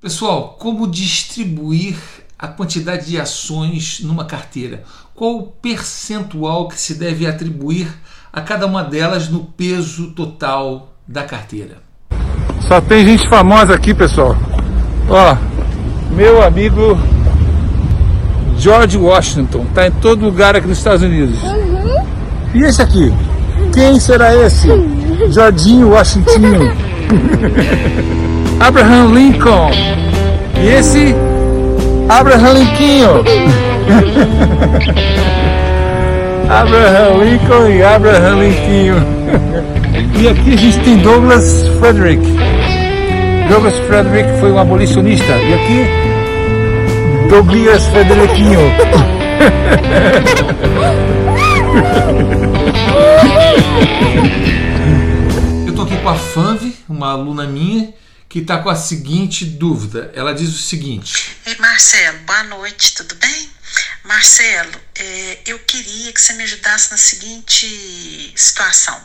Pessoal, como distribuir a quantidade de ações numa carteira? Qual o percentual que se deve atribuir a cada uma delas no peso total da carteira? Só tem gente famosa aqui, pessoal. Ó, meu amigo George Washington, tá em todo lugar aqui nos Estados Unidos. Uhum. E esse aqui? Quem será esse? Jorginho Washington. Abraham Lincoln. E esse Abraham Lincoln. Abraham Lincoln e Abraham Lincoln. e aqui a gente tem Douglas Frederick. Douglas Frederick foi um abolicionista. E aqui Douglas Frederiquinho. Eu tô aqui com a Fanve, uma aluna minha, que está com a seguinte dúvida. Ela diz o seguinte: Marcelo, boa noite, tudo bem? Marcelo, é, eu queria que você me ajudasse na seguinte situação.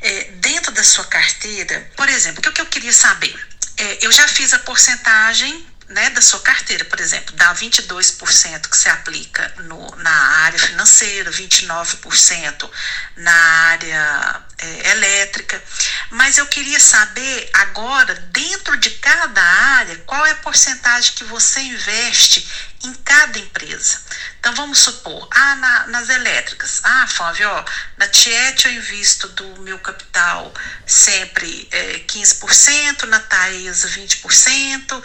É, dentro da sua carteira, por exemplo, o que, eu queria saber? É, eu já fiz a porcentagem né, da sua carteira, por exemplo, dá 22% que se aplica no, na área financeira, 29% na área é, elétrica. Mas eu queria saber agora, dentro de cada área, qual é a porcentagem que você investe em cada empresa. Então vamos supor, ah, na, nas elétricas, ah, Flávio, ó, na Tiet eu invisto do meu capital sempre é, 15%, na Taesa 20%.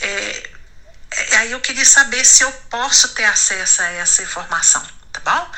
É, é, aí eu queria saber se eu posso ter acesso a essa informação, tá bom?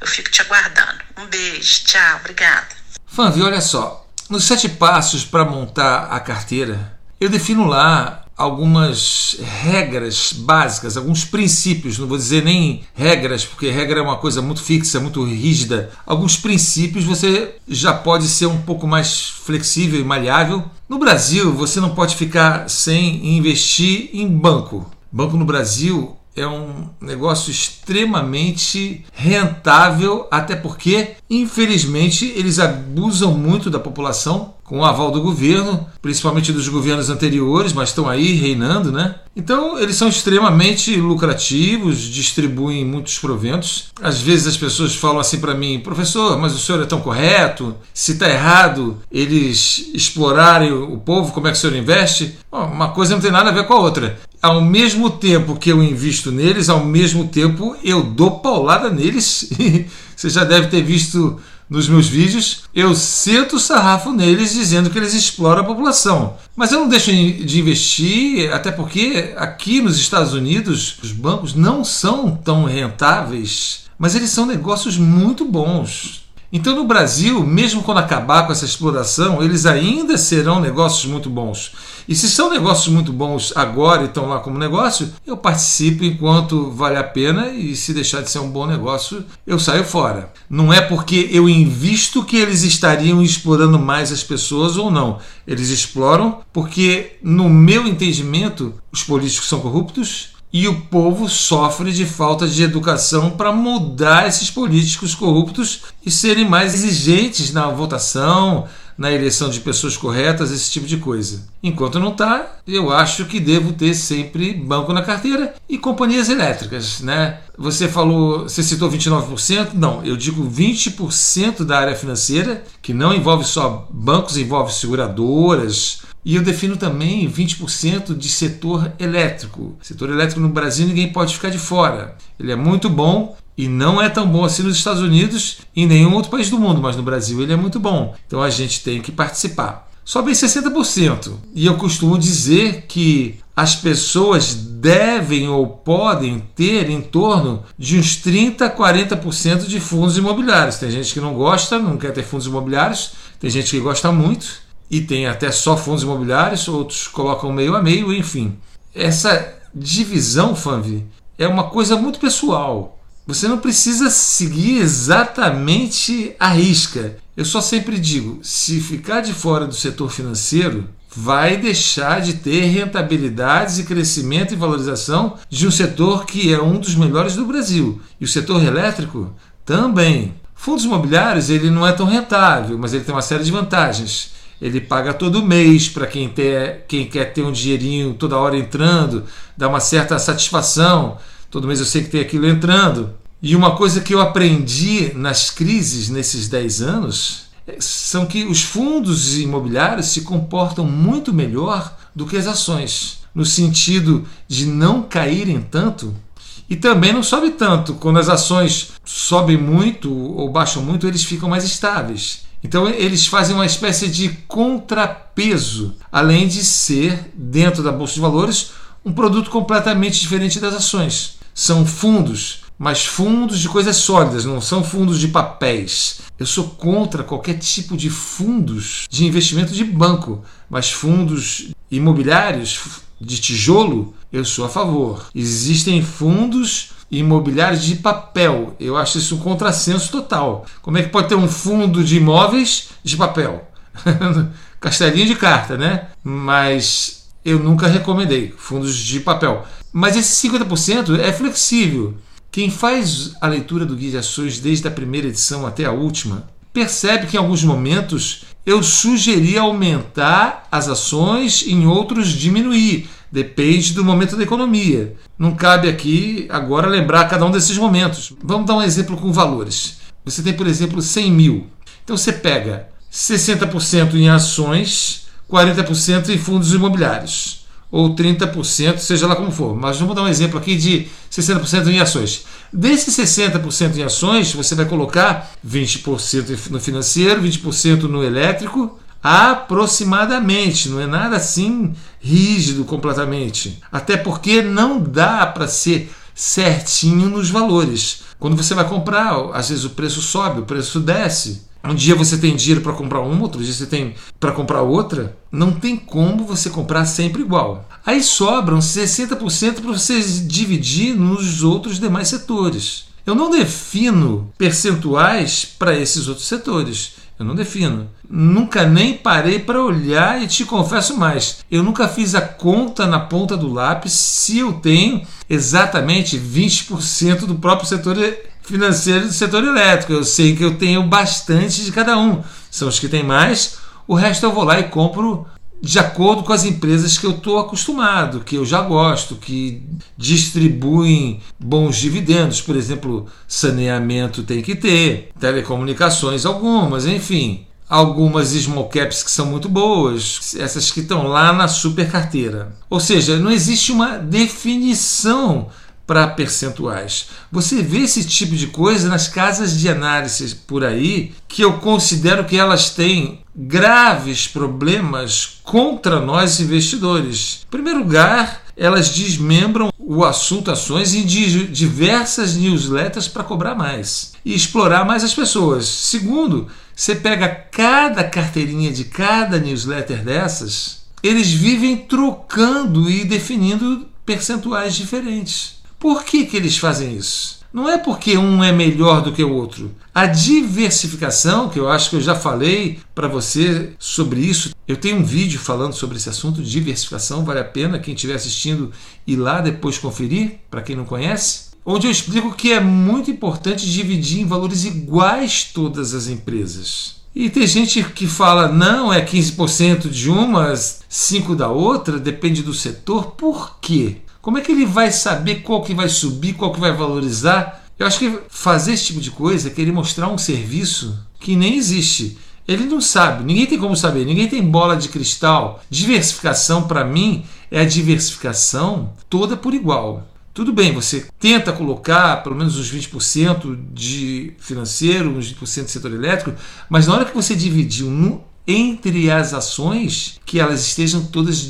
Eu fico te aguardando. Um beijo, tchau, obrigada. Fanvi, olha só, nos sete passos para montar a carteira, eu defino lá algumas regras básicas, alguns princípios, não vou dizer nem regras, porque regra é uma coisa muito fixa, muito rígida. Alguns princípios você já pode ser um pouco mais flexível e maleável. No Brasil, você não pode ficar sem investir em banco. Banco no Brasil é um negócio extremamente rentável, até porque, infelizmente, eles abusam muito da população com o aval do governo, principalmente dos governos anteriores, mas estão aí reinando, né? Então, eles são extremamente lucrativos, distribuem muitos proventos. Às vezes as pessoas falam assim para mim, professor, mas o senhor é tão correto? Se está errado eles explorarem o povo, como é que o senhor investe? Bom, uma coisa não tem nada a ver com a outra. Ao mesmo tempo que eu invisto neles, ao mesmo tempo eu dou paulada neles. Você já deve ter visto nos meus vídeos, eu sento o sarrafo neles dizendo que eles exploram a população. Mas eu não deixo de investir, até porque aqui nos Estados Unidos os bancos não são tão rentáveis, mas eles são negócios muito bons. Então, no Brasil, mesmo quando acabar com essa exploração, eles ainda serão negócios muito bons. E se são negócios muito bons agora e estão lá como negócio, eu participo enquanto vale a pena e se deixar de ser um bom negócio, eu saio fora. Não é porque eu invisto que eles estariam explorando mais as pessoas ou não. Eles exploram porque, no meu entendimento, os políticos são corruptos e o povo sofre de falta de educação para mudar esses políticos corruptos e serem mais exigentes na votação, na eleição de pessoas corretas, esse tipo de coisa. Enquanto não está, eu acho que devo ter sempre banco na carteira e companhias elétricas, né? Você falou, você citou 29%? Não, eu digo 20% da área financeira, que não envolve só bancos, envolve seguradoras, e eu defino também 20% de setor elétrico. Setor elétrico no Brasil ninguém pode ficar de fora. Ele é muito bom e não é tão bom assim nos Estados Unidos e em nenhum outro país do mundo, mas no Brasil ele é muito bom. Então a gente tem que participar. Sobe em 60%. E eu costumo dizer que as pessoas devem ou podem ter em torno de uns 30 a 40% de fundos imobiliários. Tem gente que não gosta, não quer ter fundos imobiliários, tem gente que gosta muito e tem até só fundos imobiliários, outros colocam meio a meio, enfim. Essa divisão, Fanvi, é uma coisa muito pessoal. Você não precisa seguir exatamente a risca. Eu só sempre digo: se ficar de fora do setor financeiro, vai deixar de ter rentabilidades e crescimento e valorização de um setor que é um dos melhores do Brasil. E o setor elétrico também. Fundos imobiliários ele não é tão rentável, mas ele tem uma série de vantagens ele paga todo mês para quem, quem quer ter um dinheirinho toda hora entrando, dá uma certa satisfação. Todo mês eu sei que tem aquilo entrando. E uma coisa que eu aprendi nas crises nesses 10 anos é, são que os fundos imobiliários se comportam muito melhor do que as ações, no sentido de não caírem tanto e também não sobe tanto. Quando as ações sobem muito ou baixam muito, eles ficam mais estáveis. Então eles fazem uma espécie de contrapeso, além de ser, dentro da Bolsa de Valores, um produto completamente diferente das ações. São fundos, mas fundos de coisas sólidas, não são fundos de papéis. Eu sou contra qualquer tipo de fundos de investimento de banco, mas fundos imobiliários de tijolo, eu sou a favor. Existem fundos imobiliários de papel. Eu acho isso um contrassenso total. Como é que pode ter um fundo de imóveis de papel? Castelinho de carta, né? Mas eu nunca recomendei fundos de papel. Mas esse 50% é flexível. Quem faz a leitura do Guia de Ações desde a primeira edição até a última percebe que em alguns momentos eu sugeri aumentar as ações, em outros diminuir. Depende do momento da economia. Não cabe aqui agora lembrar cada um desses momentos. Vamos dar um exemplo com valores. Você tem, por exemplo, 100 mil. Então você pega 60% em ações, 40% em fundos imobiliários. Ou 30%, seja lá como for. Mas vamos dar um exemplo aqui de 60% em ações. Desses 60% em ações, você vai colocar 20% no financeiro, 20% no elétrico, aproximadamente, não é nada assim rígido completamente. Até porque não dá para ser certinho nos valores. Quando você vai comprar, às vezes o preço sobe, o preço desce. Um dia você tem dinheiro para comprar uma, outro dia você tem para comprar outra. Não tem como você comprar sempre igual. Aí sobram 60% para você dividir nos outros demais setores. Eu não defino percentuais para esses outros setores. Eu não defino. Nunca nem parei para olhar e te confesso mais. Eu nunca fiz a conta na ponta do lápis se eu tenho exatamente 20% do próprio setor financeiro do setor elétrico. Eu sei que eu tenho bastante de cada um. São os que têm mais. O resto eu vou lá e compro de acordo com as empresas que eu estou acostumado, que eu já gosto, que distribuem bons dividendos. Por exemplo, saneamento tem que ter, telecomunicações algumas, enfim. Algumas small caps que são muito boas, essas que estão lá na super carteira. Ou seja, não existe uma definição para percentuais. Você vê esse tipo de coisa nas casas de análise por aí, que eu considero que elas têm graves problemas contra nós investidores. Em primeiro lugar, elas desmembram o assunto ações em diversas newsletters para cobrar mais e explorar mais as pessoas. Segundo, você pega cada carteirinha de cada newsletter dessas, eles vivem trocando e definindo percentuais diferentes. Por que, que eles fazem isso? Não é porque um é melhor do que o outro. A diversificação, que eu acho que eu já falei para você sobre isso, eu tenho um vídeo falando sobre esse assunto, diversificação, vale a pena quem estiver assistindo ir lá depois conferir, para quem não conhece, onde eu explico que é muito importante dividir em valores iguais todas as empresas. E tem gente que fala, não, é 15% de uma, 5% da outra, depende do setor. Por quê? Como é que ele vai saber qual que vai subir, qual que vai valorizar? Eu acho que fazer esse tipo de coisa é querer mostrar um serviço que nem existe. Ele não sabe, ninguém tem como saber, ninguém tem bola de cristal. Diversificação, para mim, é a diversificação toda por igual. Tudo bem, você tenta colocar pelo menos uns 20% de financeiro, uns 20% de setor elétrico, mas na hora que você dividir no, entre as ações, que elas estejam todas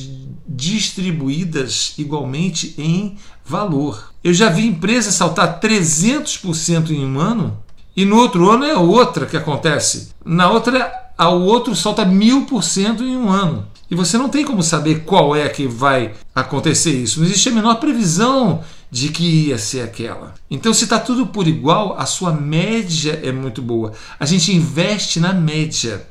distribuídas igualmente em valor. Eu já vi empresas saltar 300% em um ano e no outro ano é outra que acontece. Na outra, o outro salta 1000% em um ano. E você não tem como saber qual é que vai acontecer isso. Não existe a menor previsão de que ia ser aquela. Então, se está tudo por igual, a sua média é muito boa. A gente investe na média.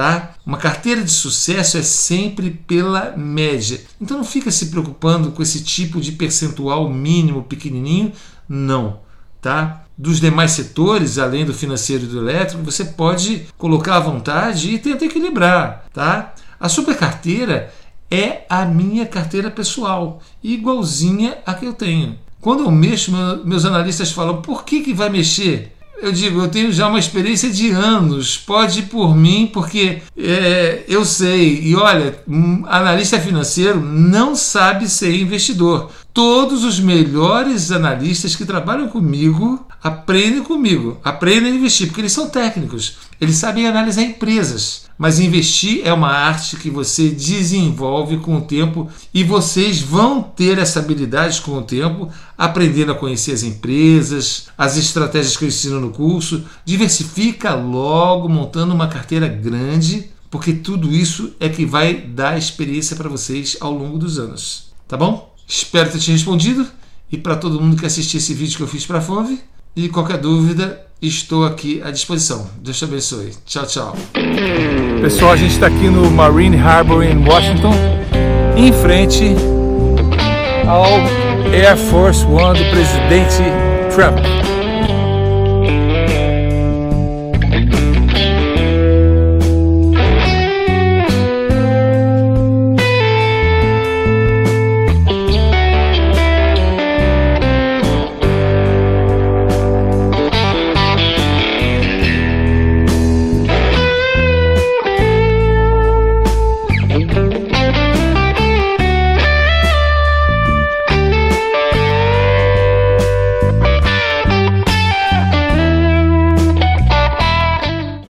Tá? Uma carteira de sucesso é sempre pela média. Então não fica se preocupando com esse tipo de percentual mínimo pequenininho, não, tá? dos demais setores, além do financeiro e do elétrico, você pode colocar à vontade e tentar equilibrar, tá? A supercarteira é a minha carteira pessoal, igualzinha a que eu tenho. Quando eu mexo, meus analistas falam: por que, que vai mexer? Eu digo, eu tenho já uma experiência de anos, pode ir por mim, porque é, eu sei. E olha, um analista financeiro não sabe ser investidor. Todos os melhores analistas que trabalham comigo aprendem comigo, aprendem a investir, porque eles são técnicos, eles sabem analisar empresas. Mas investir é uma arte que você desenvolve com o tempo e vocês vão ter essa habilidade com o tempo, aprendendo a conhecer as empresas, as estratégias que eu ensino no curso. Diversifica logo, montando uma carteira grande, porque tudo isso é que vai dar experiência para vocês ao longo dos anos. Tá bom? Espero ter te respondido. E para todo mundo que assistiu esse vídeo que eu fiz para a FONV, e qualquer dúvida, estou aqui à disposição. Deus te abençoe. Tchau, tchau. Pessoal, a gente está aqui no Marine Harbor em Washington, em frente ao Air Force One do presidente Trump.